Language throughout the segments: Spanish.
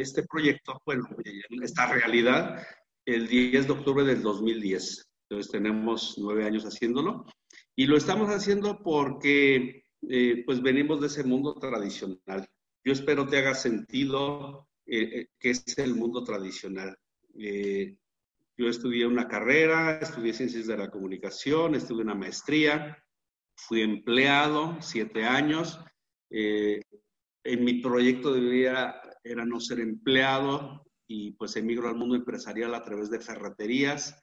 este proyecto, bueno, esta realidad, el 10 de octubre del 2010. Entonces tenemos nueve años haciéndolo y lo estamos haciendo porque eh, pues venimos de ese mundo tradicional. Yo espero te haga sentido eh, que es el mundo tradicional. yo estudié una carrera, estudié ciencias de la comunicación, estudié una maestría, fui empleado siete años. en mi proyecto de vida era no ser empleado y pues emigro al mundo empresarial a través de ferreterías.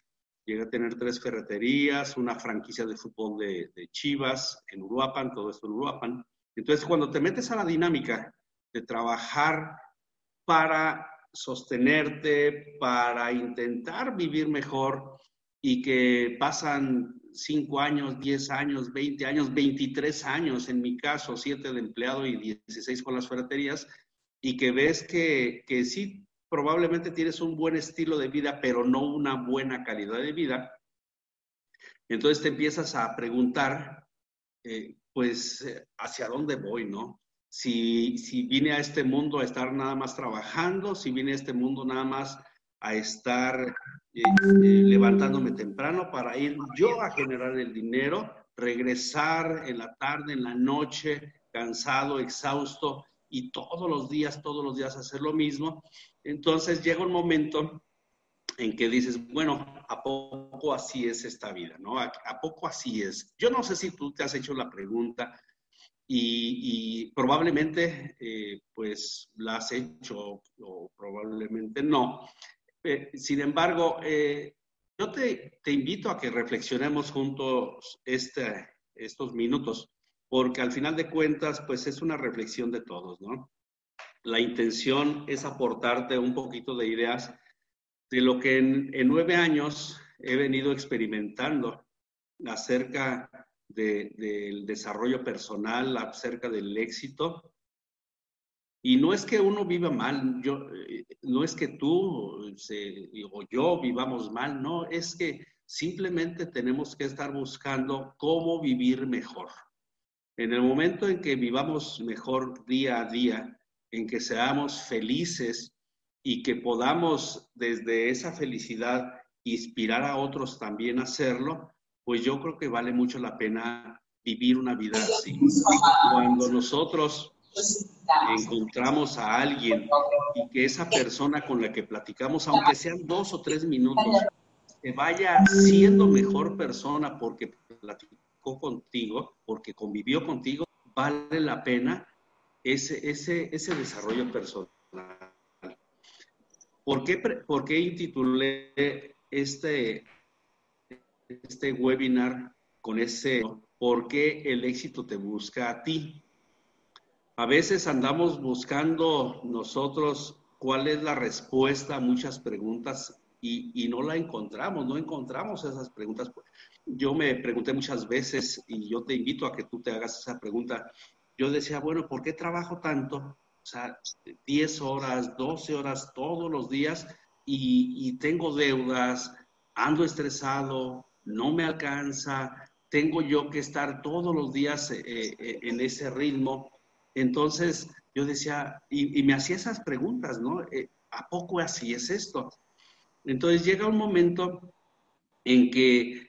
Llegué a tener tres ferreterías, una franquicia de fútbol de, Chivas en Uruapan, todo esto en Uruapan. Entonces, cuando te metes a la dinámica de trabajar para sostenerte, para intentar vivir mejor y que pasan cinco años, diez años, veinte años, veintitrés años, en mi caso, siete de empleado y dieciséis con las ferreterías, y que ves que, que sí, probablemente tienes un buen estilo de vida, pero no una buena calidad de vida, entonces te empiezas a preguntar, eh, pues, eh, ¿hacia dónde voy, no? Si, si vine a este mundo a estar nada más trabajando, si vine a este mundo nada más a estar eh, levantándome temprano para ir yo a generar el dinero, regresar en la tarde, en la noche, cansado, exhausto, y todos los días, todos los días hacer lo mismo, entonces llega un momento en que dices, bueno, ¿a poco así es esta vida? ¿no? ¿A, poco así es? Yo no sé si tú te has hecho la pregunta y, probablemente eh, pues la has hecho o probablemente no. Eh, sin embargo, eh, yo te, te, invito a que reflexionemos juntos este, estos minutos porque al final de cuentas, pues es una reflexión de todos, ¿no? La intención es aportarte un poquito de ideas de lo que en, nueve años he venido experimentando acerca del desarrollo personal, acerca del éxito. Y no es que uno viva mal, yo, eh, no es que tú o yo vivamos mal, no, es que simplemente tenemos que estar buscando cómo vivir mejor. En el momento en que vivamos mejor día a día, en que seamos felices y que podamos desde esa felicidad inspirar a otros también a hacerlo, pues yo creo que vale mucho la pena vivir una vida así. Cuando nosotros encontramos a alguien y que esa persona con la que platicamos, aunque sean dos o tres minutos, que vaya siendo mejor persona porque platicamos contigo, porque convivió contigo, vale la pena ese, ese, ese desarrollo personal. ¿Por qué, por qué intitulé este, este webinar con ese, por qué el éxito te busca a ti? A veces andamos buscando nosotros cuál es la respuesta a muchas preguntas y, y, no la encontramos, no encontramos esas preguntas yo me pregunté muchas veces, y yo te invito a que tú te hagas esa pregunta, yo decía, bueno, ¿por qué trabajo tanto? O sea, 10 horas, 12 horas todos los días y, tengo deudas, ando estresado, no me alcanza, tengo yo que estar todos los días eh, eh, en ese ritmo. Entonces yo decía, y, me hacía esas preguntas, ¿no? Eh, ¿A poco así es esto? Entonces llega un momento en que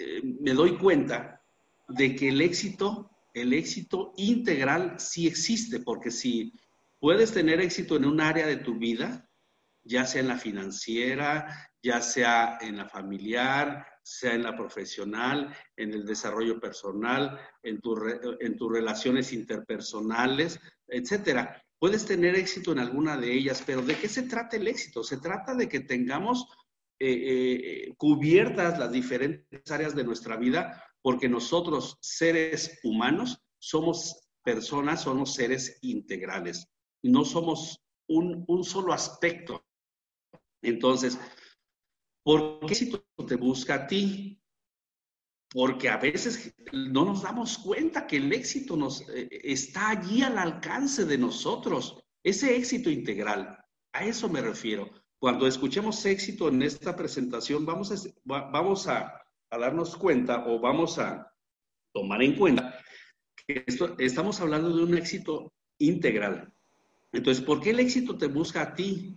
eh, me doy cuenta de que el éxito, el éxito integral sí existe, porque si puedes tener éxito en un área de tu vida, ya sea en la financiera, ya sea en la familiar, sea en la profesional, en el desarrollo personal, en, en tus relaciones interpersonales, etcétera. Puedes tener éxito en alguna de ellas, pero ¿de qué se trata el éxito? Se trata de que tengamos eh, eh, cubiertas las diferentes áreas de nuestra vida, porque nosotros, seres humanos, somos personas, somos seres integrales, no somos un, solo aspecto. Entonces, ¿por qué si te busca a ti? Porque a veces no nos damos cuenta que el éxito nos, eh, está allí al alcance de nosotros, ese éxito integral. A eso me refiero. Cuando escuchemos éxito en esta presentación, vamos a, darnos cuenta o vamos a tomar en cuenta que estamos hablando de un éxito integral. Entonces, ¿por qué el éxito te busca a ti?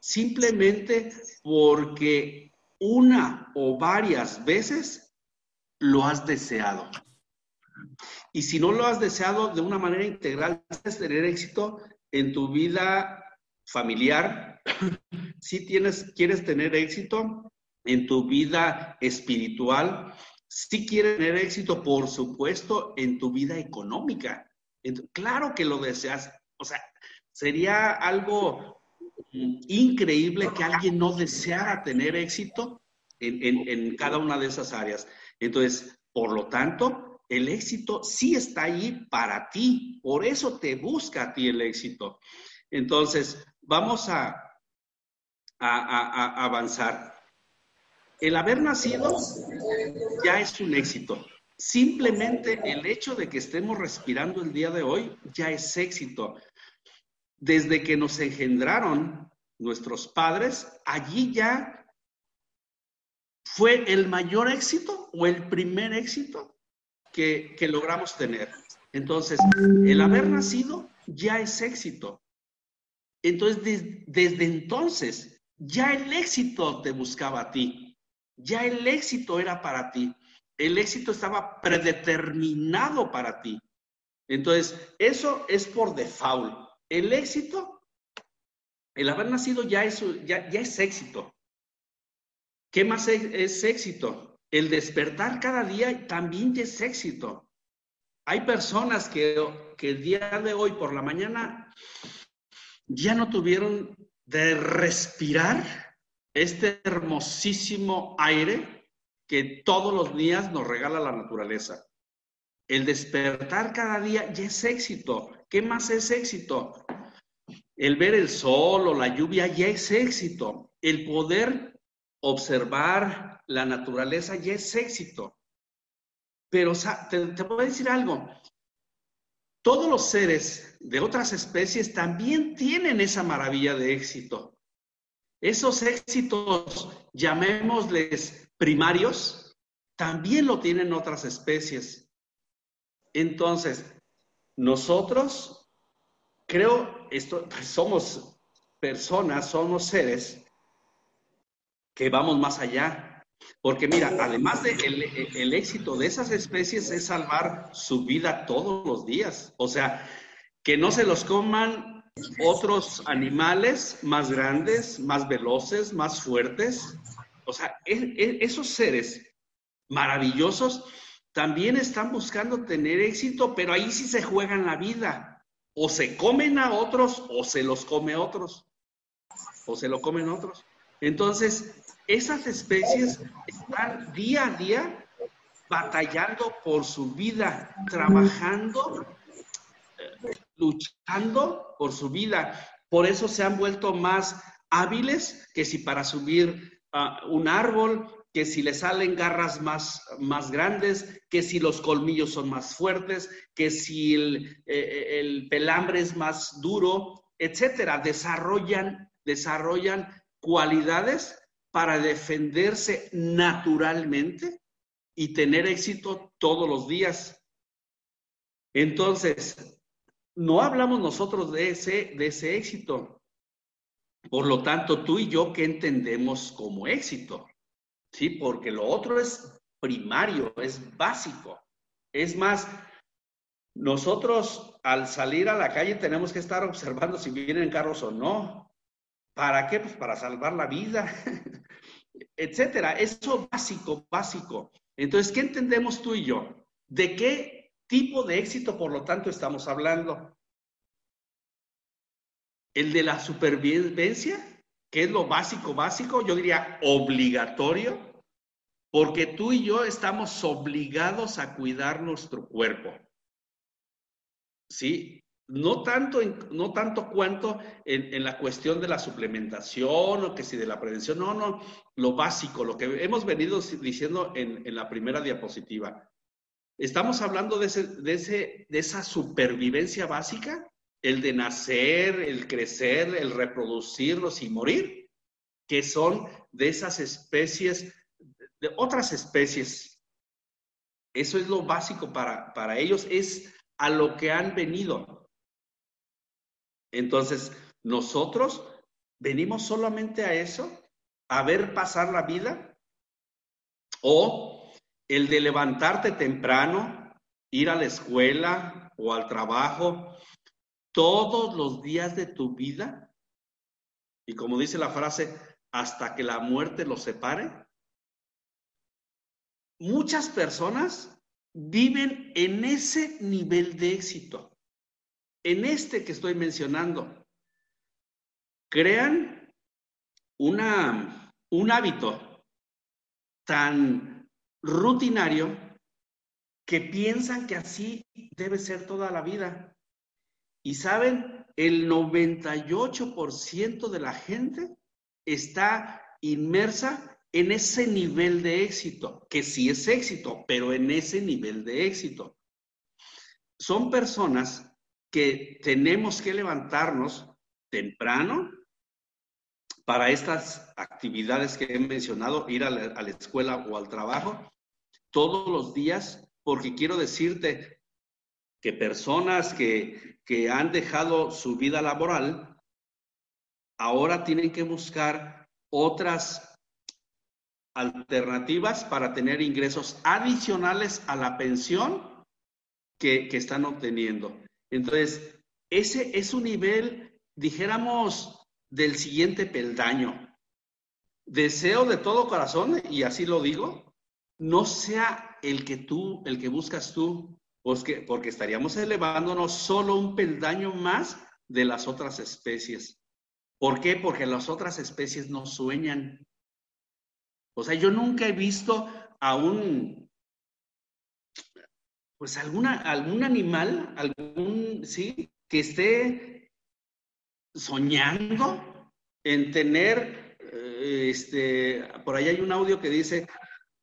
Simplemente porque una o varias veces lo has deseado. Y si no lo has deseado de una manera integral, puedes tener éxito en tu vida familiar, si tienes, quieres tener éxito en tu vida espiritual, si quieres tener éxito, por supuesto, en tu vida económica. Claro que lo deseas. O sea, sería algo increíble que alguien no deseara tener éxito en, en cada una de esas áreas. Entonces, por lo tanto, el éxito sí está ahí para ti. Por eso te busca a ti el éxito. Entonces, vamos a, a, avanzar. El haber nacido ya es un éxito. Simplemente el hecho de que estemos respirando el día de hoy ya es éxito. Desde que nos engendraron nuestros padres, allí ya fue el mayor éxito o el primer éxito que, que logramos tener. Entonces, el haber nacido ya es éxito. Entonces, desde entonces, ya el éxito te buscaba a ti. Ya el éxito era para ti. El éxito estaba predeterminado para ti. Entonces, eso es por default. El éxito, el haber nacido ya es, ya, ya es éxito. ¿Qué más es, éxito? El despertar cada día también es éxito. Hay personas que, que el día de hoy por la mañana ya no tuvieron de respirar este hermosísimo aire que todos los días nos regala la naturaleza. El despertar cada día ya es éxito. ¿Qué más es éxito? El ver el sol o la lluvia ya es éxito. El poder observar la naturaleza ya es éxito. Pero te, te voy a decir algo. Todos los seres de otras especies también tienen esa maravilla de éxito. Esos éxitos, llamémosles primarios, también lo tienen otras especies. Entonces, nosotros, creo, esto, pues, somos personas, somos seres que vamos más allá. Porque mira, además de el, éxito de esas especies es salvar su vida todos los días. O sea, que no se los coman otros animales más grandes, más veloces, más fuertes. O sea, esos seres maravillosos también están buscando tener éxito, pero ahí sí se juegan la vida. O se comen a otros o se los come otros. O se lo comen otros. Entonces, esas especies están día a día batallando por su vida, trabajando, luchando por su vida. Por eso se han vuelto más hábiles que si para subir uh, un árbol, que si le salen garras más, más grandes, que si los colmillos son más fuertes, que si el, eh, el pelambre es más duro, etcétera. Desarrollan, desarrollan cualidades para defenderse naturalmente y tener éxito todos los días. Entonces, no hablamos nosotros de ese, de ese éxito. Por lo tanto, tú y yo, ¿qué entendemos como éxito? Sí, porque lo otro es primario, es básico. Es más, nosotros al salir a la calle tenemos que estar observando si vienen carros o no. ¿Para qué? Pues para salvar la vida, etcétera. Eso básico, básico. Entonces, ¿qué entendemos tú y yo? ¿De qué tipo de éxito, por lo tanto, estamos hablando? ¿El de la supervivencia? que es lo básico, básico? Yo diría obligatorio, porque tú y yo estamos obligados a cuidar nuestro cuerpo. ¿Sí? No tanto, no tanto cuanto en, la cuestión de la suplementación o que si de la prevención, no, no, lo básico, lo que hemos venido diciendo en, la primera diapositiva. Estamos hablando de, ese, de, ese, de esa supervivencia básica, el de nacer, el crecer, el reproducirnos y morir, que son de esas especies, de otras especies. Eso es lo básico para, para ellos, es a lo que han venido. Entonces, nosotros venimos solamente a eso, a ver pasar la vida, o el de levantarte temprano, ir a la escuela o al trabajo todos los días de tu vida, y como dice la frase, hasta que la muerte los separe. Muchas personas viven en ese nivel de éxito, en este que estoy mencionando. Crean un hábito tan rutinario que piensan que así debe ser toda la vida. Y saben, el 98% de la gente está inmersa en ese nivel de éxito, que sí es éxito, pero en ese nivel de éxito. Son personas que tenemos que levantarnos temprano para estas actividades que he mencionado, ir a la, escuela o al trabajo, todos los días, porque quiero decirte que personas que, que han dejado su vida laboral ahora tienen que buscar otras alternativas para tener ingresos adicionales a la pensión que, que están obteniendo. Entonces, ese es un nivel, dijéramos, del siguiente peldaño. Deseo de todo corazón, y así lo digo, no sea el que tú, el que buscas tú, porque, porque estaríamos elevándonos solo un peldaño más de las otras especies. ¿Por qué? Porque las otras especies no sueñan. O sea, yo nunca he visto a un, pues alguna, algún animal, algún, sí, que esté soñando en tener, eh, este, por ahí hay un audio que dice,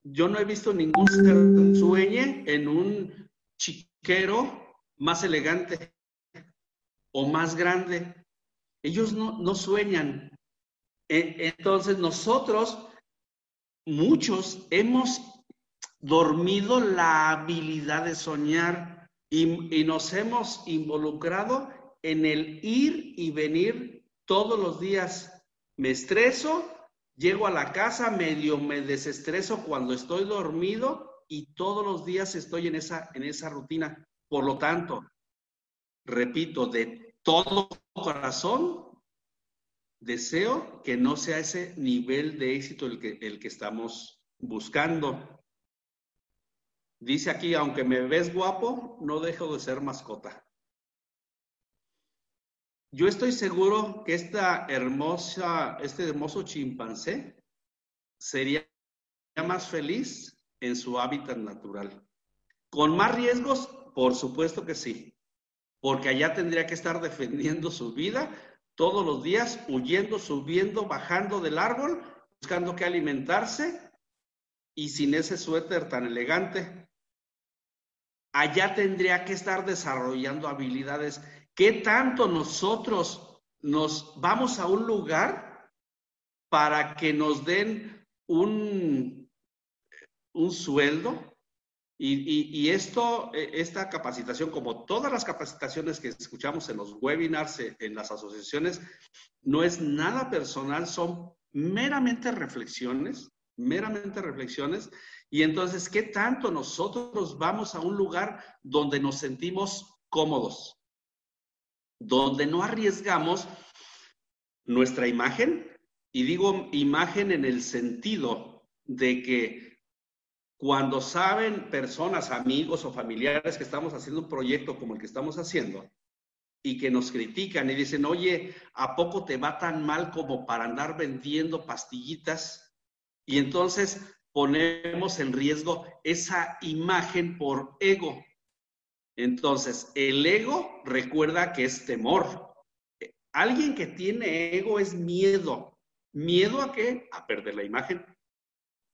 yo no he visto ningún ser sueñe en un chiquero más elegante o más grande. Ellos no, sueñan. E, entonces nosotros, muchos, hemos dormido la habilidad de soñar y, nos hemos involucrado en el ir y venir todos los días. Me estreso, llego a la casa, medio me desestreso cuando estoy dormido y todos los días estoy en esa, en esa rutina. Por lo tanto, repito, de todo corazón, deseo que no sea ese nivel de éxito el que, el que estamos buscando. Dice aquí, aunque me ves guapo, no dejo de ser mascota. Yo estoy seguro que esta hermosa, este hermoso chimpancé sería más feliz en su hábitat natural. ¿Con más riesgos? Por supuesto que sí, porque allá tendría que estar defendiendo su vida todos los días, huyendo, subiendo, bajando del árbol, buscando que alimentarse y sin ese suéter tan elegante. Allá tendría que estar desarrollando habilidades. ¿Qué tanto nosotros nos vamos a un lugar para que nos den un un sueldo y, esto, e, esta capacitación, como todas las capacitaciones que escuchamos en los webinars, e, en las asociaciones, no es nada personal, son meramente reflexiones, meramente reflexiones. Y entonces, ¿qué tanto nosotros vamos a un lugar donde nos sentimos cómodos? Donde no arriesgamos nuestra imagen, y digo imagen en el sentido de que cuando saben personas, amigos o familiares que estamos haciendo un proyecto como el que estamos haciendo y que nos critican y dicen, oye, ¿a poco te va tan mal como para andar vendiendo pastillitas? Y entonces ponemos en riesgo esa imagen por ego. Entonces, el ego recuerda que es temor. Alguien que tiene ego es miedo. ¿Miedo a qué? A perder la imagen.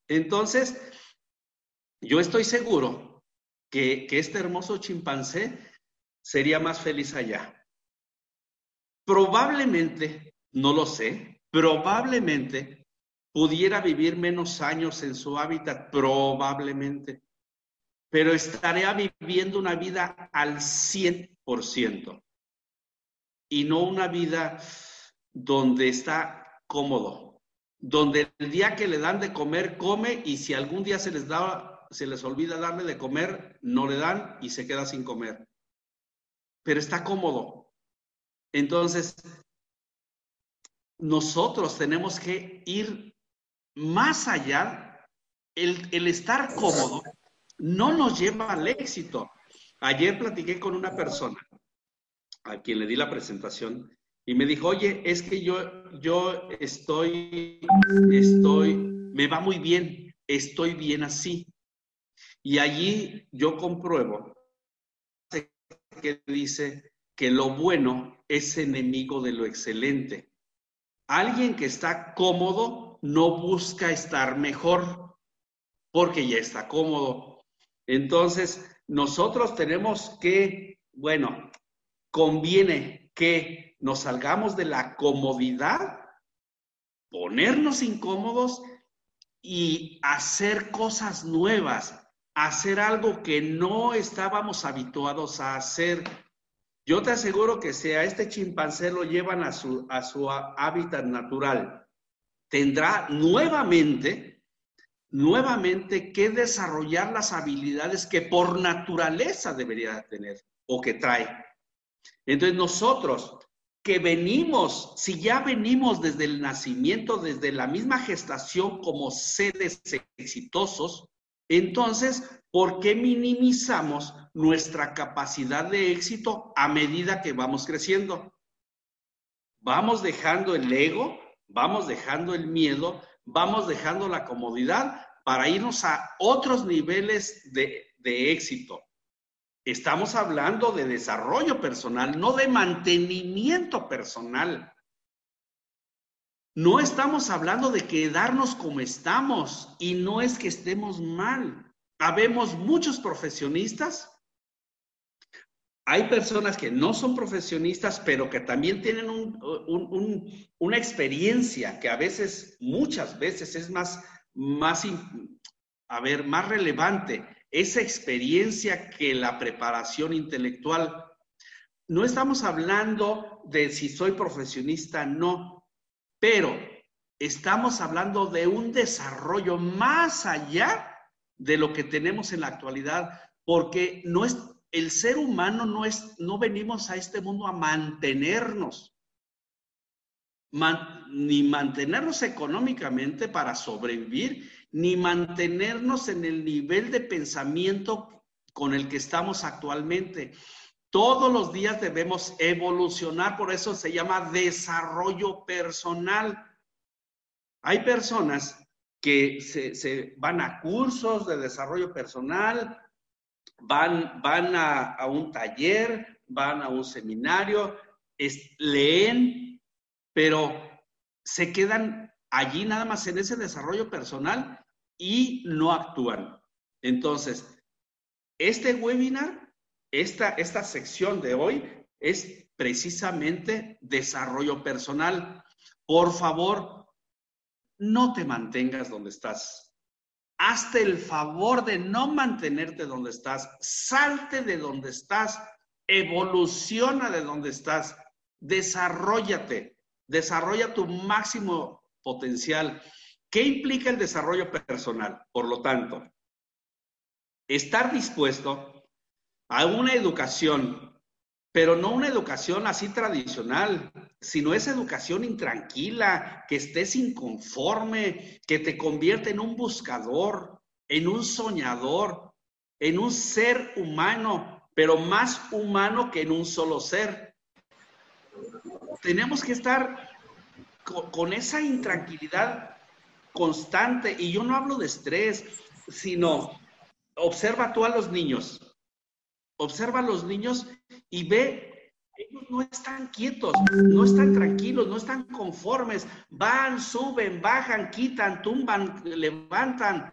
Entonces, yo estoy seguro que, este hermoso chimpancé sería más feliz allá. Probablemente, no lo sé, probablemente pudiera vivir menos años en su hábitat, probablemente, pero estaría viviendo una vida al 100%. y no una vida donde está cómodo, donde el día que le dan de comer, come y si algún día se les da, se les olvida darle de comer, no le dan y se queda sin comer. Pero está cómodo. Entonces, nosotros tenemos que ir más allá. El, el estar cómodo no nos lleva al éxito. Ayer platiqué con una persona a quien le di la presentación y me dijo, oye, es que yo, yo estoy, estoy, me va muy bien, estoy bien así. Y allí yo compruebo que dice que lo bueno es enemigo de lo excelente. Alguien que está cómodo no busca estar mejor porque ya está cómodo. Entonces, nosotros tenemos que, bueno, conviene que nos salgamos de la comodidad, ponernos incómodos y hacer cosas nuevas, hacer algo que no estábamos habituados a hacer. Yo te aseguro que si a este chimpancé lo llevan a su, a su hábitat natural, tendrá nuevamente, nuevamente que desarrollar las habilidades que por naturaleza debería tener o que trae. Entonces nosotros que venimos, si ya venimos desde el nacimiento, desde la misma gestación como seres exitosos, entonces, ¿por qué minimizamos nuestra capacidad de éxito a medida que vamos creciendo? Vamos dejando el ego, vamos dejando el miedo, vamos dejando la comodidad para irnos a otros niveles de, éxito. Estamos hablando de desarrollo personal, no de mantenimiento personal. No estamos hablando de quedarnos como estamos y no es que estemos mal. Habemos muchos profesionistas. Hay personas que no son profesionistas, pero que también tienen una experiencia que a veces, muchas veces es más, más, a ver, más relevante esa experiencia que la preparación intelectual. No estamos hablando de si soy profesionista, no, pero estamos hablando de un desarrollo más allá de lo que tenemos en la actualidad, porque no es el ser humano no es no venimos a este mundo a mantenernos ni mantenernos económicamente para sobrevivir ni mantenernos en el nivel de pensamiento con el que estamos actualmente. Todos los días debemos evolucionar, por eso se llama desarrollo personal. Hay personas que se, van a cursos de desarrollo personal, van, van a, un taller, van a un seminario, leen, pero se quedan allí nada más en ese desarrollo personal y no actúan. Entonces, este webinar, esta, esta sección de hoy es precisamente desarrollo personal. Por favor, no te mantengas donde estás. Hazte el favor de no mantenerte donde estás. Salte de donde estás. Evoluciona de donde estás. Desarrollate. Desarrolla tu máximo potencial. ¿Qué implica el desarrollo personal? Por lo tanto, estar dispuesto a una educación, pero no una educación así tradicional, sino esa educación intranquila, que estés inconforme, que te convierte en un buscador, en un soñador, en un ser humano, pero más humano que en un solo ser. Tenemos que estar con, esa intranquilidad constante, y yo no hablo de estrés, sino observa tú a los niños, observa a los niños y ve, ellos no están quietos, no están tranquilos, no están conformes, van, suben, bajan, quitan, tumban, levantan,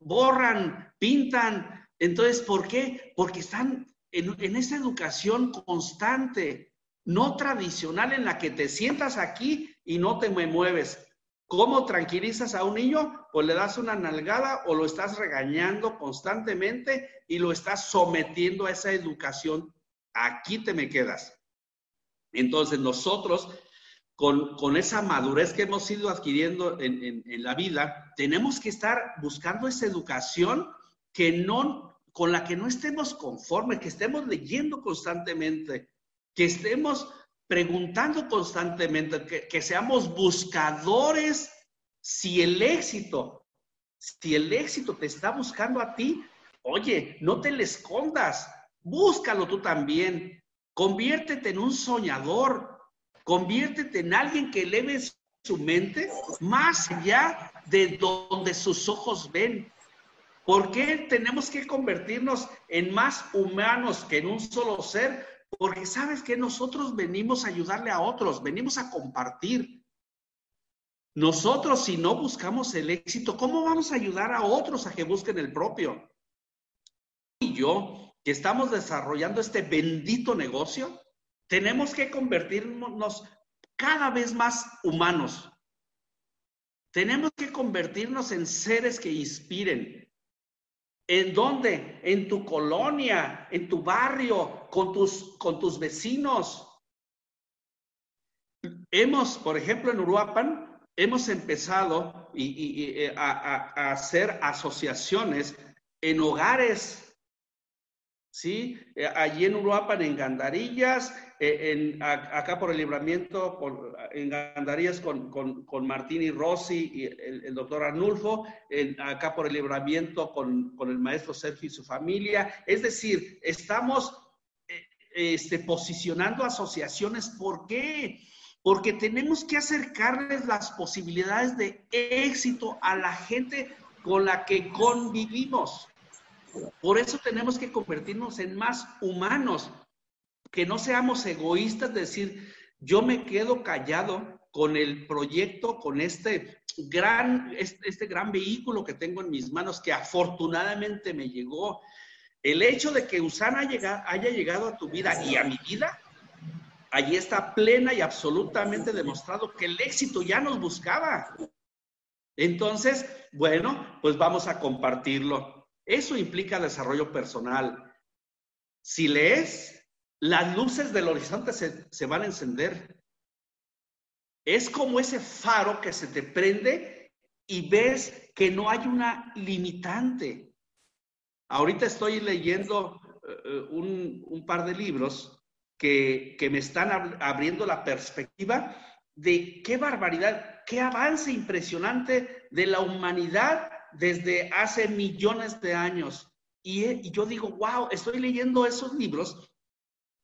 borran, pintan. Entonces, ¿por qué? Porque están en, en esa educación constante, no tradicional en la que te sientas aquí y no te mueves. ¿Cómo tranquilizas a un niño? Pues le das una nalgada o lo estás regañando constantemente y lo estás sometiendo a esa educación. Aquí te me quedas. Entonces nosotros, con, esa madurez que hemos ido adquiriendo en, en la vida, tenemos que estar buscando esa educación que no, con la que no estemos conformes, que estemos leyendo constantemente, que estemos preguntando constantemente, que, seamos buscadores si el éxito, si el éxito te está buscando a ti, oye, no te le escondas, búscalo tú también, conviértete en un soñador, conviértete en alguien que eleve su mente más allá de donde sus ojos ven. ¿Por qué tenemos que convertirnos en más humanos que en un solo ser? Porque sabes que nosotros venimos a ayudarle a otros, venimos a compartir. Nosotros, si no buscamos el éxito, ¿cómo vamos a ayudar a otros a que busquen el propio? Y yo, estamos desarrollando este bendito negocio, tenemos que convertirnos cada vez más humanos. Tenemos que convertirnos en seres que inspiren, ¿En dónde? En tu colonia, en tu barrio, con tus, con tus vecinos. Hemos, por ejemplo, en Uruapan, hemos empezado eh, a, hacer asociaciones en hogares ¿sí? Eh, allí en Uruapan, en Gandarillas, eh, en, acá por el libramiento, en Gandarillas con, con, Martín y Rossi y el, doctor Arnulfo, en, acá por el libramiento con, con, el maestro Sergio y su familia. Es decir, estamos eh, este, posicionando asociaciones. ¿Por qué? Porque tenemos que acercarles las posibilidades de éxito a la gente con la que convivimos. Por eso tenemos que convertirnos en más humanos, que no seamos egoístas, decir, yo me quedo callado con el proyecto, con este gran, este, gran vehículo que tengo en mis manos, que afortunadamente me llegó. El hecho de que Usana haya, haya llegado a tu vida y a mi vida, allí está plena y absolutamente demostrado que el éxito ya nos buscaba. Entonces, bueno, pues vamos a compartirlo. Eso implica desarrollo personal. Si lees, las luces del horizonte se, van a encender. Es como ese faro que se te prende y ves que no hay una limitante. Ahorita estoy leyendo eh, un, par de libros que, que me están abriendo la perspectiva de qué barbaridad, qué avance impresionante de la humanidad desde hace millones de años. Y, yo digo, wow, estoy leyendo esos libros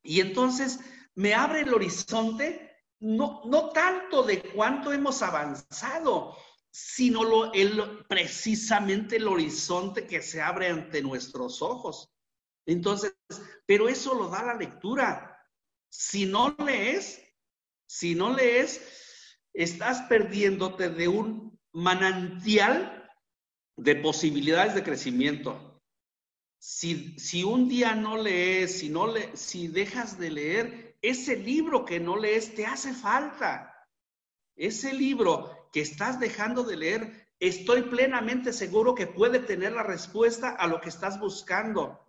y entonces me abre el horizonte, no, no tanto de cuánto hemos avanzado, sino lo, el, precisamente el horizonte que se abre ante nuestros ojos. Entonces, pero eso lo da la lectura. Si no lees, si no lees, estás perdiéndote de un manantial de posibilidades de crecimiento. Si, si un día no lees, si, no le, si dejas de leer, ese libro que no lees te hace falta. Ese libro que estás dejando de leer, estoy plenamente seguro que puede tener la respuesta a lo que estás buscando.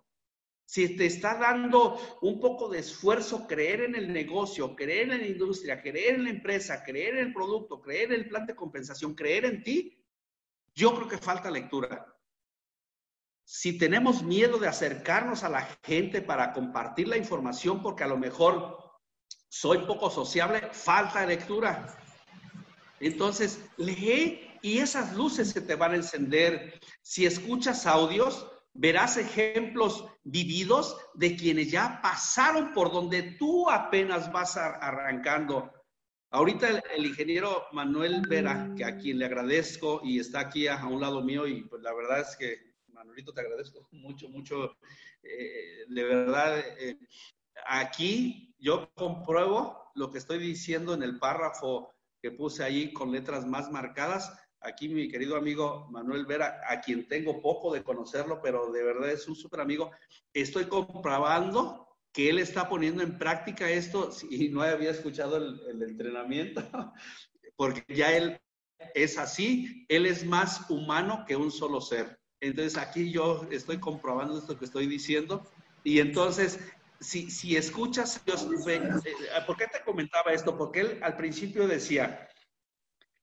Si te está dando un poco de esfuerzo creer en el negocio, creer en la industria, creer en la empresa, creer en el producto, creer en el plan de compensación, creer en ti, yo creo que falta lectura. Si tenemos miedo de acercarnos a la gente para compartir la información porque a lo mejor soy poco sociable, falta lectura. Entonces, lee y esas luces se te van a encender. Si escuchas audios, verás ejemplos vividos de quienes ya pasaron por donde tú apenas vas arrancando. Ahorita el, ingeniero Manuel Vera, que a quien le agradezco y está aquí a, un lado mío, y pues la verdad es que, Manuelito, te agradezco mucho, mucho, eh, de verdad, eh, aquí yo compruebo lo que estoy diciendo en el párrafo que puse ahí con letras más marcadas. Aquí mi querido amigo Manuel Vera, a quien tengo poco de conocerlo, pero de verdad es un súper amigo, estoy comprobando que él está poniendo en práctica esto y no había escuchado el, entrenamiento, porque ya él es así, él es más humano que un solo ser. Entonces aquí yo estoy comprobando esto que estoy diciendo y entonces si, si escuchas, Dios, eh, ¿por qué te comentaba esto? Porque él al principio decía,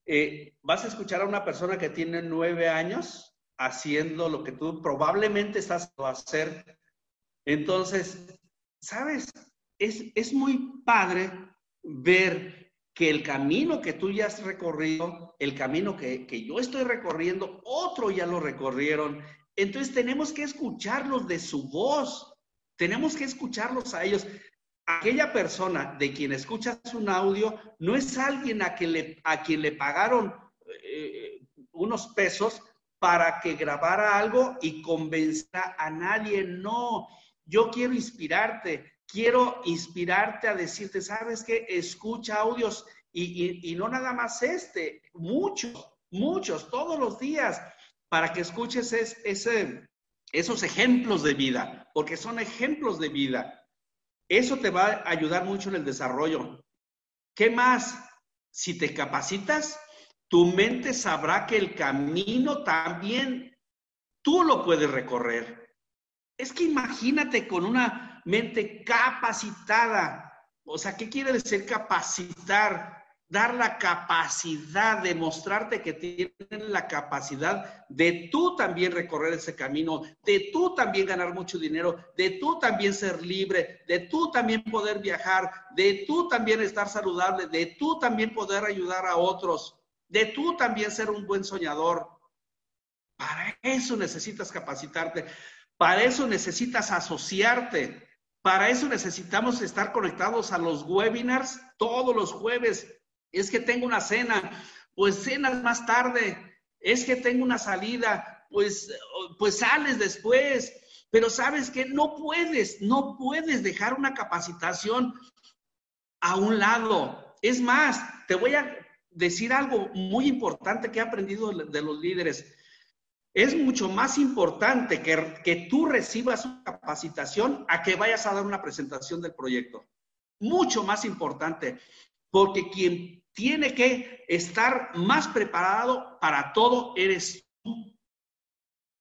eh, vas a escuchar a una persona que tiene nueve años haciendo lo que tú probablemente estás a hacer. Entonces, ¿sabes? Es, es muy padre ver que el camino que tú ya has recorrido, el camino que, que yo estoy recorriendo, otro ya lo recorrieron. Entonces tenemos que escucharlos de su voz, tenemos que escucharlos a ellos. Aquella persona de quien escuchas un audio no es alguien a, que le, a quien le pagaron eh, unos pesos para que grabara algo y convenza a nadie. No, yo quiero inspirarte, quiero inspirarte a decirte, ¿sabes qué? Escucha audios y, no nada más este, muchos, muchos, todos los días, para que escuches ese, esos ejemplos de vida, porque son ejemplos de vida. Eso te va a ayudar mucho en el desarrollo. ¿Qué más? Si te capacitas, tu mente sabrá que el camino también tú lo puedes recorrer. Es que imagínate con una mente capacitada. O sea, ¿qué quiere decir capacitar? Dar la capacidad, de mostrarte que tienen la capacidad de tú también recorrer ese camino, de tú también ganar mucho dinero, de tú también ser libre, de tú también poder viajar, de tú también estar saludable, de tú también poder ayudar a otros, de tú también ser un buen soñador. Para eso necesitas capacitarte, para eso necesitas asociarte. Para eso necesitamos estar conectados a los webinars todos los jueves. Es que tengo una cena, pues cenas más tarde. Es que tengo una salida, pues, pues sales después. Pero sabes que no puedes, no puedes dejar una capacitación a un lado. Es más, te voy a decir algo muy importante que he aprendido de los líderes. Es mucho más importante que, que tú recibas una capacitación a que vayas a dar una presentación del proyecto. Mucho más importante, porque quien tiene que estar más preparado para todo eres tú.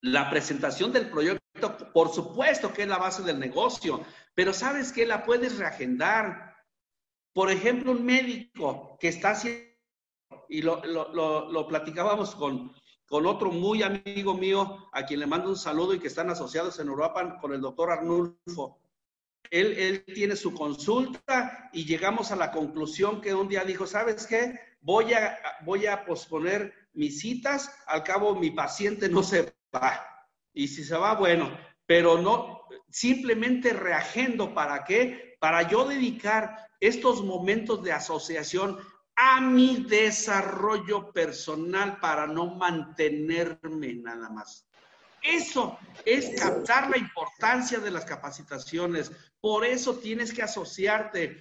La presentación del proyecto, por supuesto que es la base del negocio, pero sabes que la puedes reagendar. Por ejemplo, un médico que está haciendo, y lo, lo, lo platicábamos con, con otro muy amigo mío, a quien le mando un saludo y que están asociados en Europa, con el doctor Arnulfo. Él, él, tiene su consulta y llegamos a la conclusión que un día dijo, ¿sabes qué? Voy a, voy a posponer mis citas, al cabo mi paciente no se va. Y si se va, bueno, pero no, simplemente reagendo, ¿para qué? Para yo dedicar estos momentos de asociación a mi desarrollo personal para no mantenerme nada más. Eso es captar la importancia de las capacitaciones. Por eso tienes que asociarte.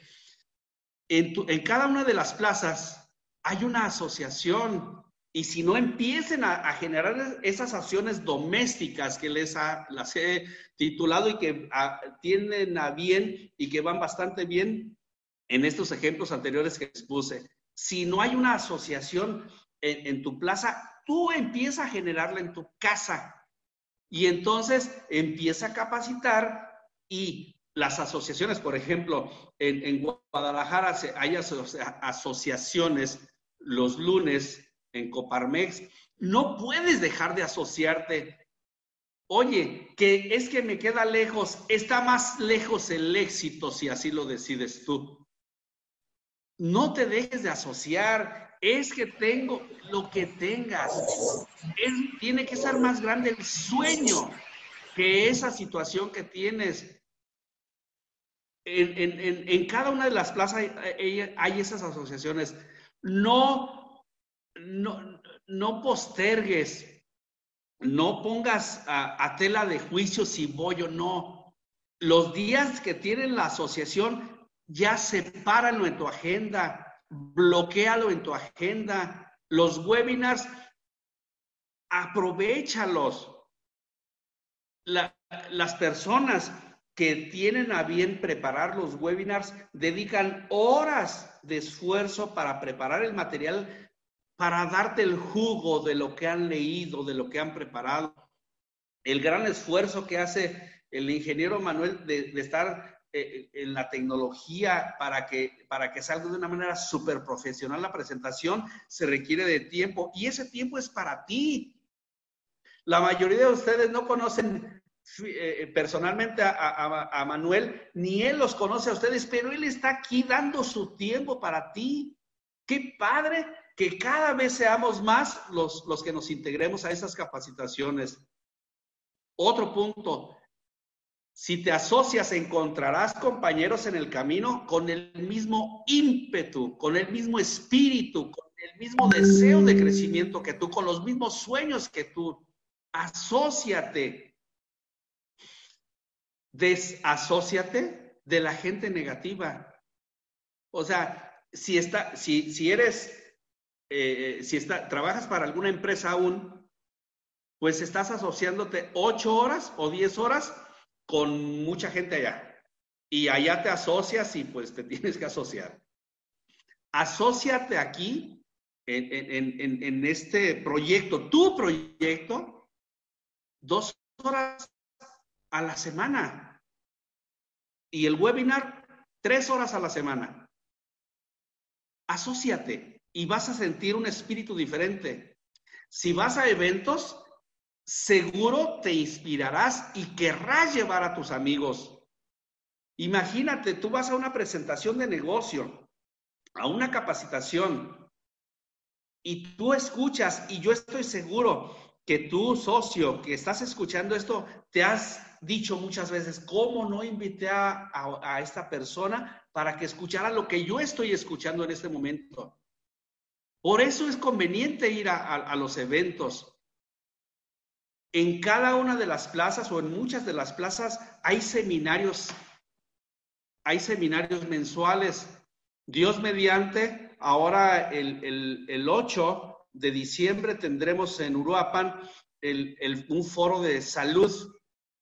En, en cada una de las plazas hay una asociación. Y si no empiecen a, generar esas acciones domésticas que les las he titulado y que tienen a bien y que van bastante bien en estos ejemplos anteriores que les puse, si no hay una asociación en, tu plaza, tú empieza a generarla en tu casa. Y entonces empieza a capacitar y las asociaciones, por ejemplo, en, Guadalajara hay asociaciones los lunes en Coparmex. No puedes dejar de asociarte. Oye, que es que me queda lejos, está más lejos el éxito si así lo decides tú no te dejes de asociar, es que tengo lo que tengas. tiene que ser más grande el sueño que esa situación que tienes. En, cada una de las plazas hay, esas asociaciones. No, no, no postergues, no pongas a, a tela de juicio si voy o no. Los días que tienen la asociación ya sepáralo en tu agenda, bloquealo en tu agenda. Los webinars, aprovechalos. las personas que tienen a bien preparar los webinars dedican horas de esfuerzo para preparar el material, para darte el jugo de lo que han leído, de lo que han preparado. El gran esfuerzo que hace el ingeniero Manuel de, de estar en la tecnología para que, para que salga de una manera súper profesional la presentación, se requiere de tiempo y ese tiempo es para ti. La mayoría de ustedes no conocen eh, personalmente a, Manuel, ni él los conoce a ustedes, pero él está aquí dando su tiempo para ti. Qué padre que cada vez seamos más los, los que nos integremos a esas capacitaciones. Otro punto, si te asocias, encontrarás compañeros en el camino con el mismo ímpetu, con el mismo espíritu, con el mismo deseo de crecimiento que tú, con los mismos sueños que tú. Asociate. Desasociate de la gente negativa. O sea, si, está, si, si eres, eh, si está, trabajas para alguna empresa aún, pues estás asociándote ocho horas o diez horas con mucha gente allá. Y allá te asocias y pues te tienes que asociar. Asociate aquí en, en este proyecto, tu proyecto, dos horas a la semana. Y el webinar, tres horas a la semana. Asociate y vas a sentir un espíritu diferente. Si vas a eventos, seguro te inspirarás y querrás llevar a tus amigos. Imagínate, tú vas a una presentación de negocio, a una capacitación, y tú escuchas, y yo estoy seguro que tú, socio, que estás escuchando esto, te has dicho muchas veces, ¿cómo no invité a, esta persona para que escuchara lo que yo estoy escuchando en este momento? Por eso es conveniente ir a los eventos, en cada una de las plazas o en muchas de las plazas hay seminarios, hay seminarios mensuales. Dios mediante, ahora el, 8 de diciembre tendremos en Uruapan un foro de salud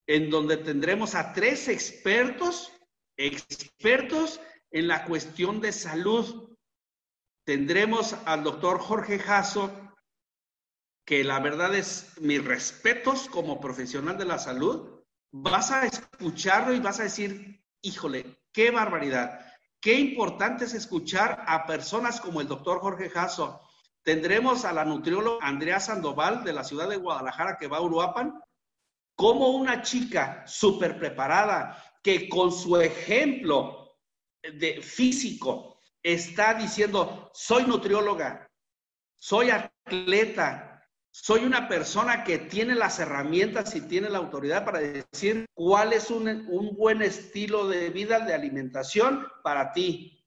en donde tendremos a tres expertos, expertos en la cuestión de salud. Tendremos al doctor Jorge Jasso, que la verdad es mis respetos como profesional de la salud, vas a escucharlo y vas a decir, híjole, qué barbaridad. Qué importante es escuchar a personas como el doctor Jorge Jasso. Tendremos a la nutrióloga Andrea Sandoval de la ciudad de Guadalajara que va a Uruapan, como una chica súper preparada que con su ejemplo de físico está diciendo, soy nutrióloga, soy atleta, soy una persona que tiene las herramientas y tiene la autoridad para decir cuál es un, buen estilo de vida, de alimentación para ti.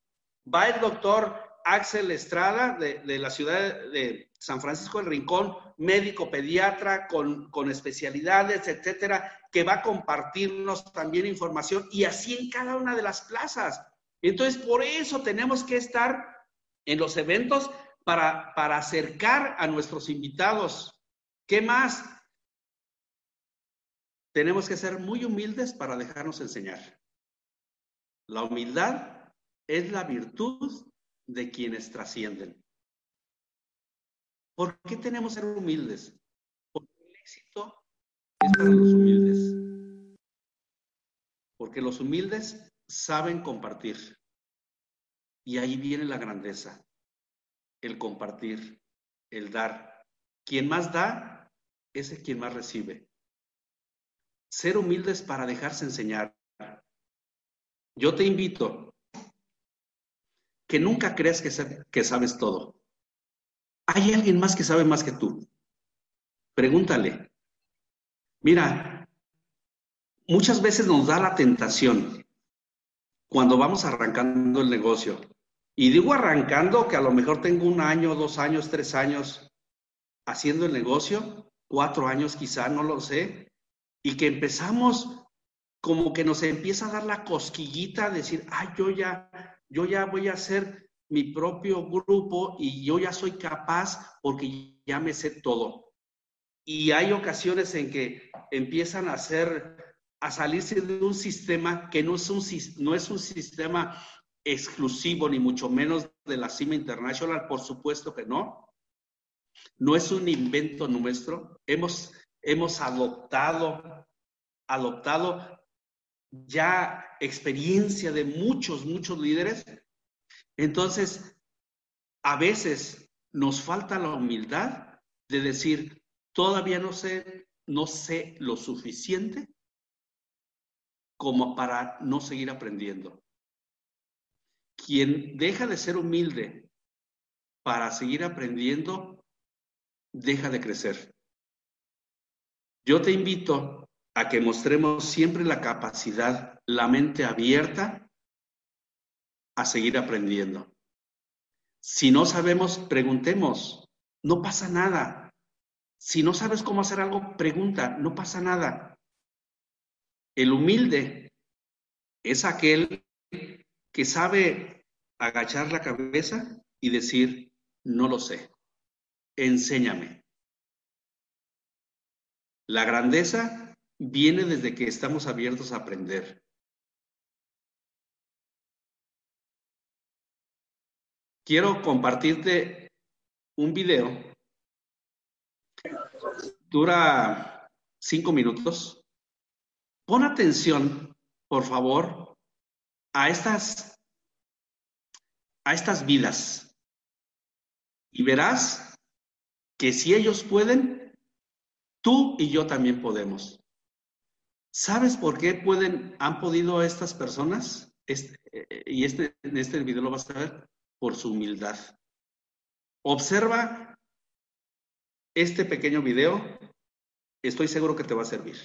Va el doctor Axel Estrada de, la ciudad de San Francisco del Rincón, médico pediatra con, con especialidades, etcétera, que va a compartirnos también información y así en cada una de las plazas. Entonces, por eso tenemos que estar en los eventos para, acercar a nuestros invitados. ¿Qué más? Tenemos que ser muy humildes para dejarnos enseñar. La humildad es la virtud de quienes trascienden. ¿Por qué tenemos que ser humildes? Porque el éxito es para los humildes. Porque los humildes saben compartir. Y ahí viene la grandeza el compartir, el dar. Quien más da, ese es quien más recibe. Ser humildes para dejarse enseñar. Yo te invito que nunca creas que, que sabes todo. Hay alguien más que sabe más que tú. Pregúntale. Mira, muchas veces nos da la tentación cuando vamos arrancando el negocio y digo arrancando que a lo mejor tengo un año, dos años, tres años haciendo el negocio, cuatro años quizá, no lo sé, y que empezamos como que nos empieza a dar la cosquillita, decir, ay, yo ya, yo ya voy a hacer mi propio grupo y yo ya soy capaz porque ya me sé todo. Y hay ocasiones en que empiezan a hacer, a salirse de un sistema que no es un, no es un sistema exclusivo, ni mucho menos de la CIMA International, por supuesto que no. No es un invento nuestro. Hemos, hemos adoptado, adoptado ya experiencia de muchos, muchos líderes. Entonces, a veces nos falta la humildad de decir, todavía no sé, no sé lo suficiente como para no seguir aprendiendo. Quien deja de ser humilde para seguir aprendiendo, deja de crecer. Yo te invito a que mostremos siempre la capacidad, la mente abierta a seguir aprendiendo. Si no sabemos, preguntemos. No pasa nada. Si no sabes cómo hacer algo, pregunta. No pasa nada. El humilde es aquel que sabe agachar la cabeza y decir, no lo sé. Enséñame. La grandeza viene desde que estamos abiertos a aprender. Quiero compartirte un video. Dura cinco minutos. Pon atención, por favor, a estas, a estas vidas. Y verás que si ellos pueden, tú y yo también podemos. ¿Sabes por qué pueden, han podido estas personas? Este, y este, en este video lo vas a ver, por su humildad. Observa este pequeño video, estoy seguro que te va a servir.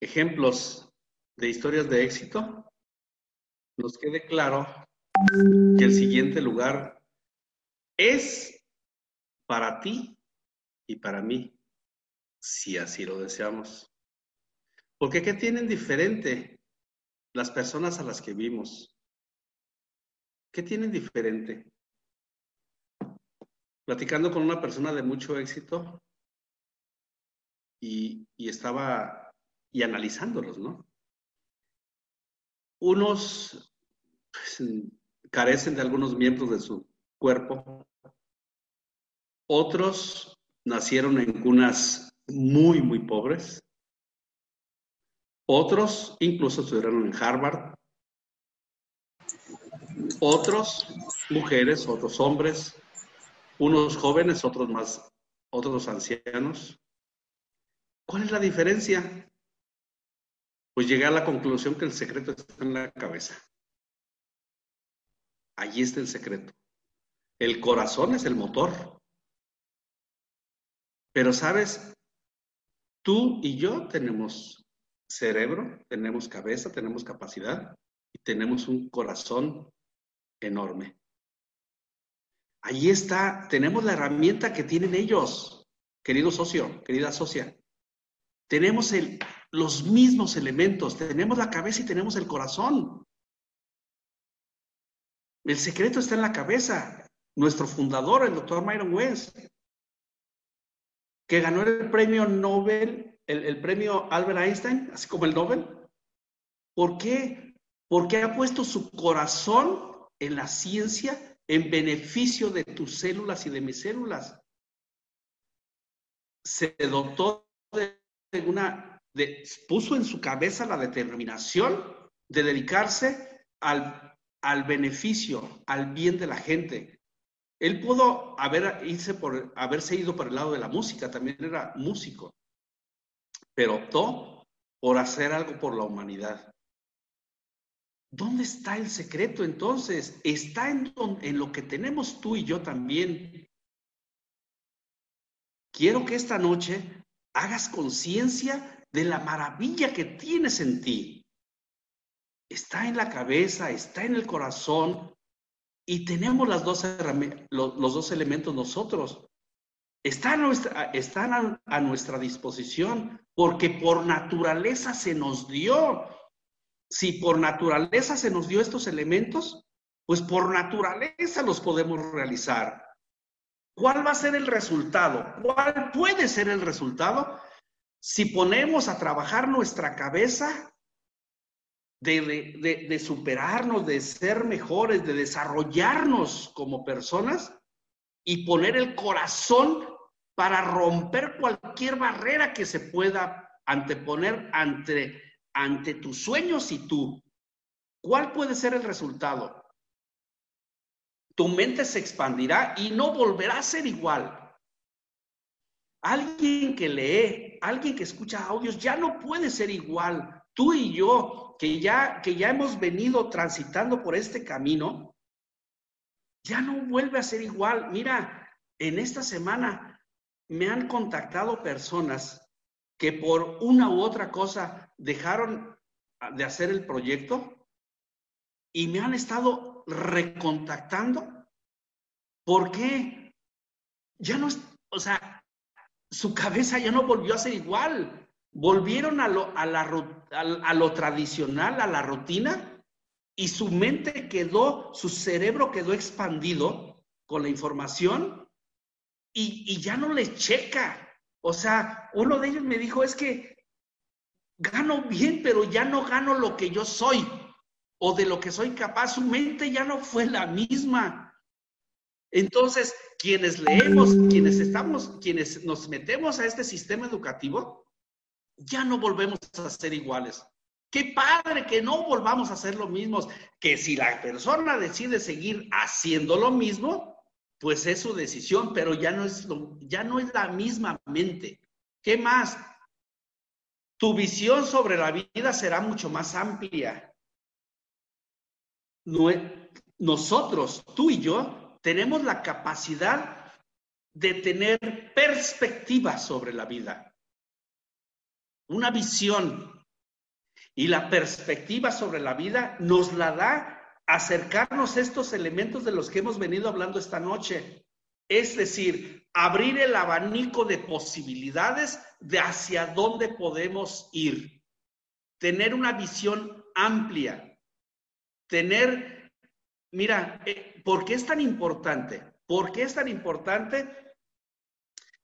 Ejemplos de historias de éxito, nos quede claro que el siguiente lugar es para ti y para mí, si así lo deseamos. Porque ¿qué tienen diferente las personas a las que vimos? ¿Qué tienen diferente? Platicando con una persona de mucho éxito y, estaba y analizándolos, ¿no? Unos pues, carecen de algunos miembros de su cuerpo, otros nacieron en cunas muy, muy pobres, otros incluso estuvieron en Harvard, otros mujeres, otros hombres, unos jóvenes, otros más, otros ancianos. ¿Cuál es la diferencia? Pues llegué a la conclusión que el secreto está en la cabeza. Allí está el secreto. El corazón es el motor. Pero sabes, tú y yo tenemos cerebro, tenemos cabeza, tenemos capacidad y tenemos un corazón enorme. Allí está, tenemos la herramienta que tienen ellos, querido socio, querida socia. Tenemos el, los mismos elementos, tenemos la cabeza y tenemos el corazón. El secreto está en la cabeza. Nuestro fundador, el doctor Myron West, que ganó el premio Nobel, el, el, premio Albert Einstein, así como el Nobel. ¿Por qué? Porque ha puesto su corazón en la ciencia en beneficio de tus células y de mis células. Se dotó de una, de, puso en su cabeza la determinación de dedicarse al, al beneficio, al bien de la gente. Él pudo haber, irse por, haberse ido por el lado de la música, también era músico, pero optó por hacer algo por la humanidad. ¿Dónde está el secreto entonces? Está en, en lo que tenemos tú y yo también. Quiero que esta noche hagas conciencia de la maravilla que tienes en ti. Está en la cabeza, está en el corazón y tenemos las dos los, dos elementos nosotros. Están, nuestra, están a, a nuestra disposición porque por naturaleza se nos dio. Si por naturaleza se nos dio estos elementos, pues por naturaleza los podemos realizar. ¿Cuál va a ser el resultado? ¿Cuál puede ser el resultado? Si ponemos a trabajar nuestra cabeza de, de, de, superarnos, de ser mejores, de desarrollarnos como personas y poner el corazón para romper cualquier barrera que se pueda anteponer ante, ante tus sueños y tú. ¿Cuál puede ser el resultado? Tu mente se expandirá y no volverá a ser igual. Alguien que lee, alguien que escucha audios, ya no puede ser igual. Tú y yo, que ya, que ya hemos venido transitando por este camino, ya no vuelve a ser igual. Mira, en esta semana me han contactado personas que por una u otra cosa dejaron de hacer el proyecto y me han estado recontactando. ¿Por qué? Ya no o sea, su cabeza ya no volvió a ser igual. Volvieron a lo, a, la, a, lo tradicional, a la rutina, y su mente quedó, su cerebro quedó expandido con la información y, y ya no le checa. O sea, uno de ellos me dijo, es que gano bien, pero ya no gano lo que yo soy o de lo que soy capaz, su mente ya no fue la misma. Entonces, quienes leemos, quienes estamos, quienes nos metemos a este sistema educativo, ya no volvemos a ser iguales. Qué padre que no volvamos a ser lo mismos, que si la persona decide seguir haciendo lo mismo, pues es su decisión, pero ya no es ya no es la misma mente. ¿Qué más? Tu visión sobre la vida será mucho más amplia nosotros, tú y yo, tenemos la capacidad de tener perspectiva sobre la vida. una visión. Y la perspectiva sobre la vida nos la da acercarnos a estos elementos de los que hemos venido hablando esta noche. Es decir, abrir el abanico de posibilidades de hacia dónde podemos ir. Tener una visión amplia. Tener, mira, eh, ¿por qué es tan importante? ¿Por qué es tan importante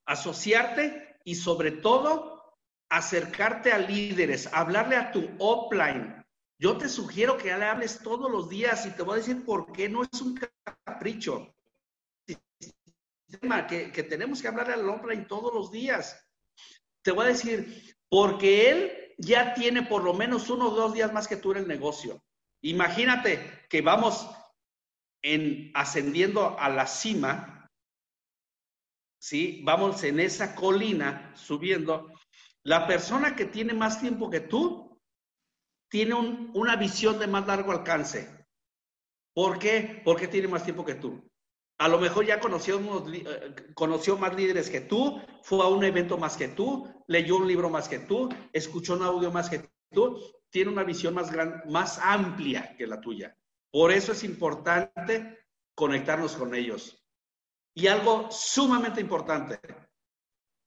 asociarte y sobre todo acercarte a líderes, hablarle a tu offline? Yo te sugiero que le hables todos los días y te voy a decir por qué no es un capricho que, tenemos que hablar al hombre todos los días. Te voy a decir, porque él ya tiene por lo menos uno o dos días más que tú en el negocio. Imagínate que vamos en ascendiendo a la cima, ¿sí? Vamos en esa colina subiendo. La persona que tiene más tiempo que tú tiene una visión de más largo alcance. ¿Por qué? Porque tiene más tiempo que tú. A lo mejor ya eh, conoció más líderes que tú, fue a un evento más que tú, leyó un libro más que tú, escuchó un audio más que tú, tiene una visión más, gran, más amplia que la tuya. Por eso es importante conectarnos con ellos. Y algo sumamente importante,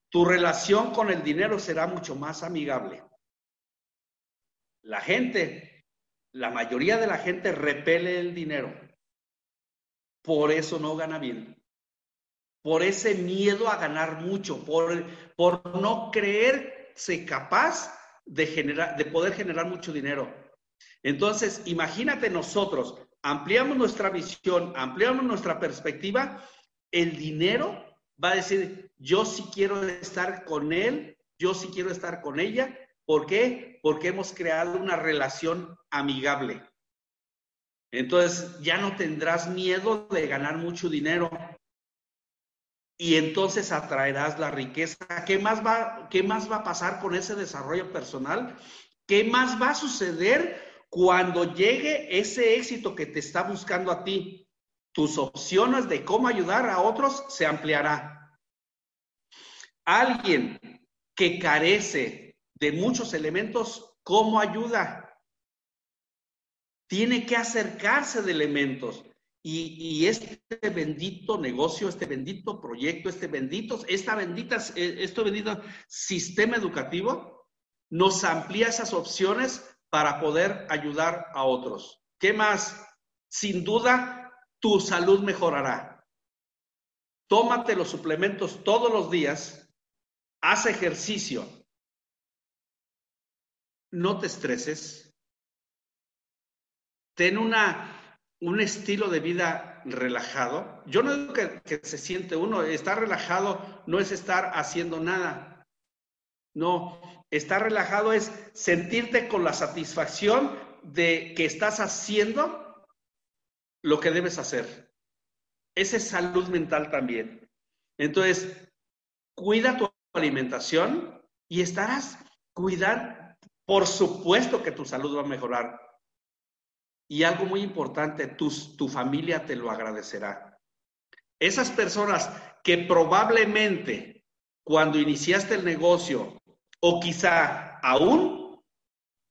tu relación con el dinero será mucho más amigable. La gente, la mayoría de la gente repele el dinero por eso no gana bien. Por ese miedo a ganar mucho, por, por no creerse capaz de, generar, de poder generar mucho dinero. Entonces, imagínate nosotros, ampliamos nuestra visión, ampliamos nuestra perspectiva, el dinero va a decir, yo sí quiero estar con él, yo sí quiero estar con ella. ¿Por qué? Porque hemos creado una relación amigable. Entonces ya no tendrás miedo de ganar mucho dinero y entonces atraerás la riqueza. ¿Qué más va, qué más va a pasar con ese desarrollo personal? ¿Qué más va a suceder cuando llegue ese éxito que te está buscando a ti? Tus opciones de cómo ayudar a otros se ampliará. Alguien que carece de muchos elementos, ¿cómo ayuda? tiene que acercarse de elementos. Y, este bendito negocio, este bendito proyecto, este bendito, esta bendita, este bendito sistema educativo nos amplía esas opciones para poder ayudar a otros. ¿Qué más? Sin duda, tu salud mejorará. Tómate los suplementos todos los días, haz ejercicio, no te estreses, ten una, un estilo de vida relajado. Yo no digo que, se siente uno, estar relajado no es estar haciendo nada. No, estar relajado es sentirte con la satisfacción de que estás haciendo lo que debes hacer. Esa es salud mental también. Entonces, cuida tu alimentación y estarás cuidar, por supuesto que tu salud va a mejorar, y algo muy importante, tu, tu familia te lo agradecerá. Esas personas que probablemente cuando iniciaste el negocio o quizá aún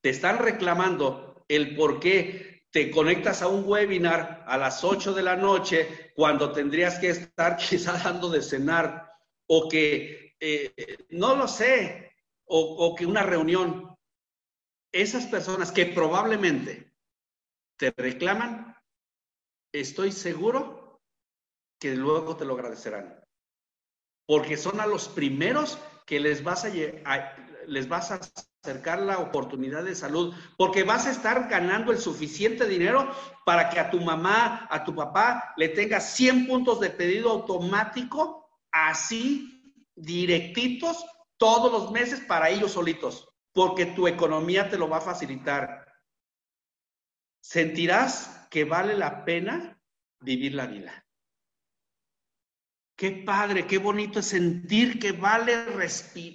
te están reclamando el por qué te conectas a un webinar a las 8 de la noche cuando tendrías que estar quizá dando de cenar o que, eh, no lo sé, o que una reunión. Esas personas que probablemente te reclaman, estoy seguro que luego te lo agradecerán. Porque son a los primeros que les vas a, les vas a acercar la oportunidad de salud, porque vas a estar ganando el suficiente dinero para que a tu mamá, a tu papá le tengas 100 puntos de pedido automático, así directitos todos los meses para ellos solitos, porque tu economía te lo va a facilitar sentirás que vale la pena vivir la vida. Qué padre, qué bonito sentir que vale,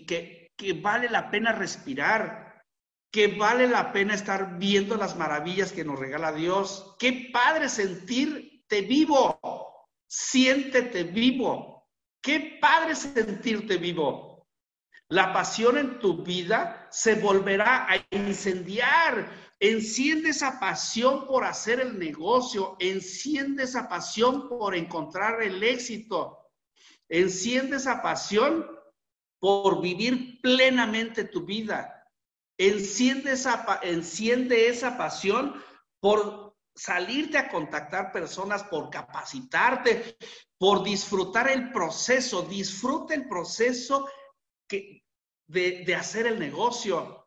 que, que vale la pena respirar, que vale la pena estar viendo las maravillas que nos regala Dios. Qué padre sentirte vivo, siéntete vivo. Qué padre sentirte vivo. La pasión en tu vida se volverá a incendiar. Enciende esa pasión por hacer el negocio, enciende esa pasión por encontrar el éxito, enciende esa pasión por vivir plenamente tu vida. Enciende esa, enciende esa pasión por salirte a contactar personas, por capacitarte, por disfrutar el proceso. Disfruta el proceso de hacer el negocio.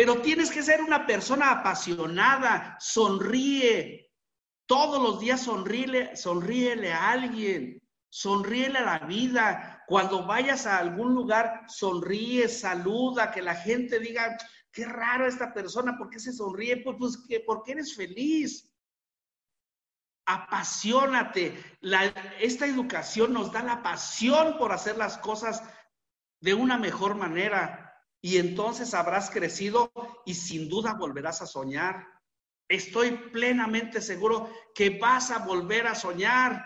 Pero tienes que ser una persona apasionada, sonríe. Todos los días sonríele, sonríele a alguien, sonríele a la vida. Cuando vayas a algún lugar, sonríe, saluda, que la gente diga, qué raro esta persona, ¿por qué se sonríe? Pues, pues que porque eres feliz. Apasionate. Esta educación nos da la pasión por hacer las cosas de una mejor manera. Y entonces habrás crecido y sin duda volverás a soñar. Estoy plenamente seguro que vas a volver a soñar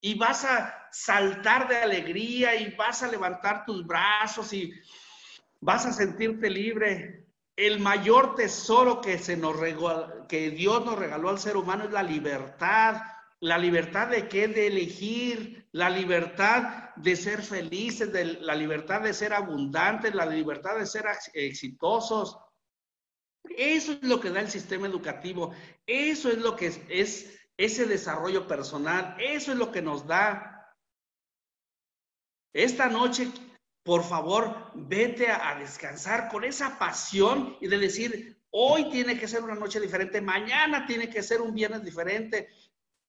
y vas a saltar de alegría y vas a levantar tus brazos y vas a sentirte libre. El mayor tesoro que, se nos que Dios nos regaló al ser humano es la libertad. La libertad de qué? De elegir, la libertad de ser felices, de, la libertad de ser abundantes, la libertad de ser exitosos. Eso es lo que da el sistema educativo, eso es lo que es, es ese desarrollo personal, eso es lo que nos da. Esta noche, por favor, vete a, a descansar con esa pasión y de decir, hoy tiene que ser una noche diferente, mañana tiene que ser un viernes diferente,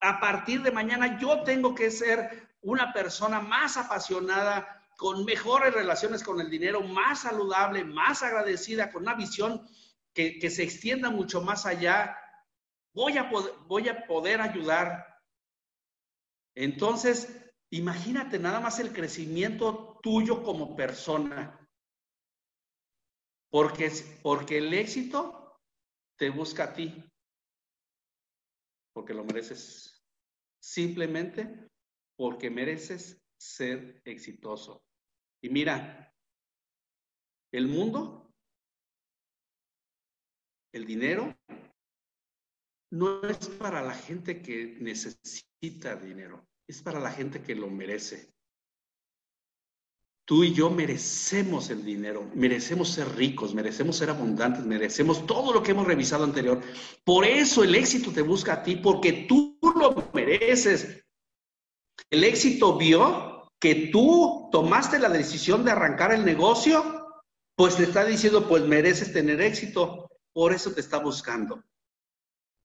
a partir de mañana yo tengo que ser una persona más apasionada, con mejores relaciones con el dinero, más saludable, más agradecida, con una visión que, se extienda mucho más allá. Voy a, poder, voy a poder ayudar. Entonces, imagínate nada más el crecimiento tuyo como persona. Porque, porque el éxito te busca a ti porque lo mereces. Simplemente porque mereces ser exitoso. Y mira, el mundo, el dinero, no es para la gente que necesita dinero, es para la gente que lo merece. Tú y yo merecemos el dinero, merecemos ser ricos, merecemos ser abundantes, merecemos todo lo que hemos revisado anterior. Por eso el éxito te busca a ti, porque tú lo mereces. El éxito vio que tú tomaste la decisión de arrancar el negocio, pues te está diciendo, pues mereces tener éxito, por eso te está buscando.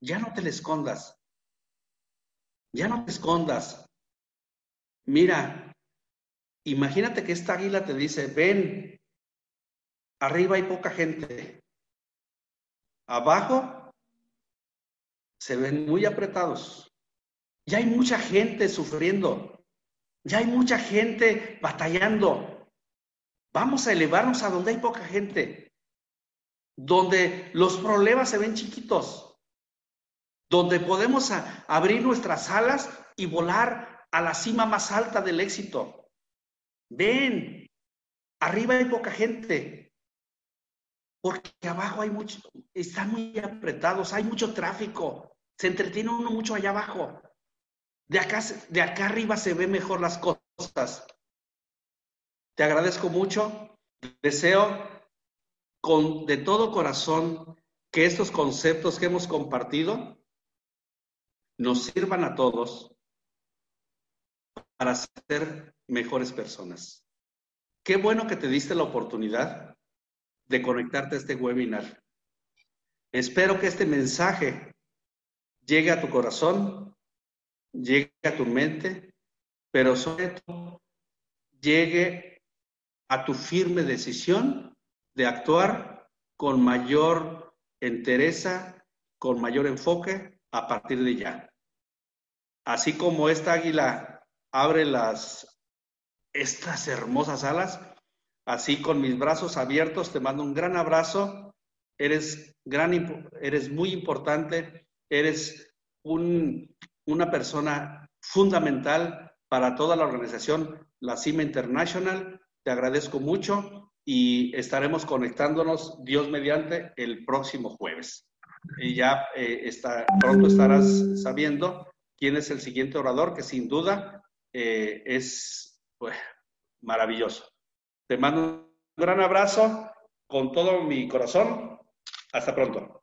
Ya no te le escondas. Ya no te escondas. Mira, Imagínate que esta águila te dice, ven, arriba hay poca gente, abajo se ven muy apretados, ya hay mucha gente sufriendo, ya hay mucha gente batallando. Vamos a elevarnos a donde hay poca gente, donde los problemas se ven chiquitos, donde podemos abrir nuestras alas y volar a la cima más alta del éxito. Ven, arriba hay poca gente, porque abajo hay mucho, están muy apretados, hay mucho tráfico, se entretiene uno mucho allá abajo. De acá, de acá arriba se ven mejor las cosas. Te agradezco mucho. Deseo con, de todo corazón que estos conceptos que hemos compartido nos sirvan a todos para ser mejores personas. Qué bueno que te diste la oportunidad de conectarte a este webinar. Espero que este mensaje llegue a tu corazón, llegue a tu mente, pero sobre todo llegue a tu firme decisión de actuar con mayor entereza, con mayor enfoque a partir de ya. Así como esta águila abre las estas hermosas alas. Así con mis brazos abiertos te mando un gran abrazo. Eres, gran, eres muy importante, eres un, una persona fundamental para toda la organización La Cima International. Te agradezco mucho y estaremos conectándonos, Dios mediante, el próximo jueves. Y ya eh, está, pronto estarás sabiendo quién es el siguiente orador, que sin duda eh, es pues, maravilloso. Te mando un gran abrazo con todo mi corazón. Hasta pronto.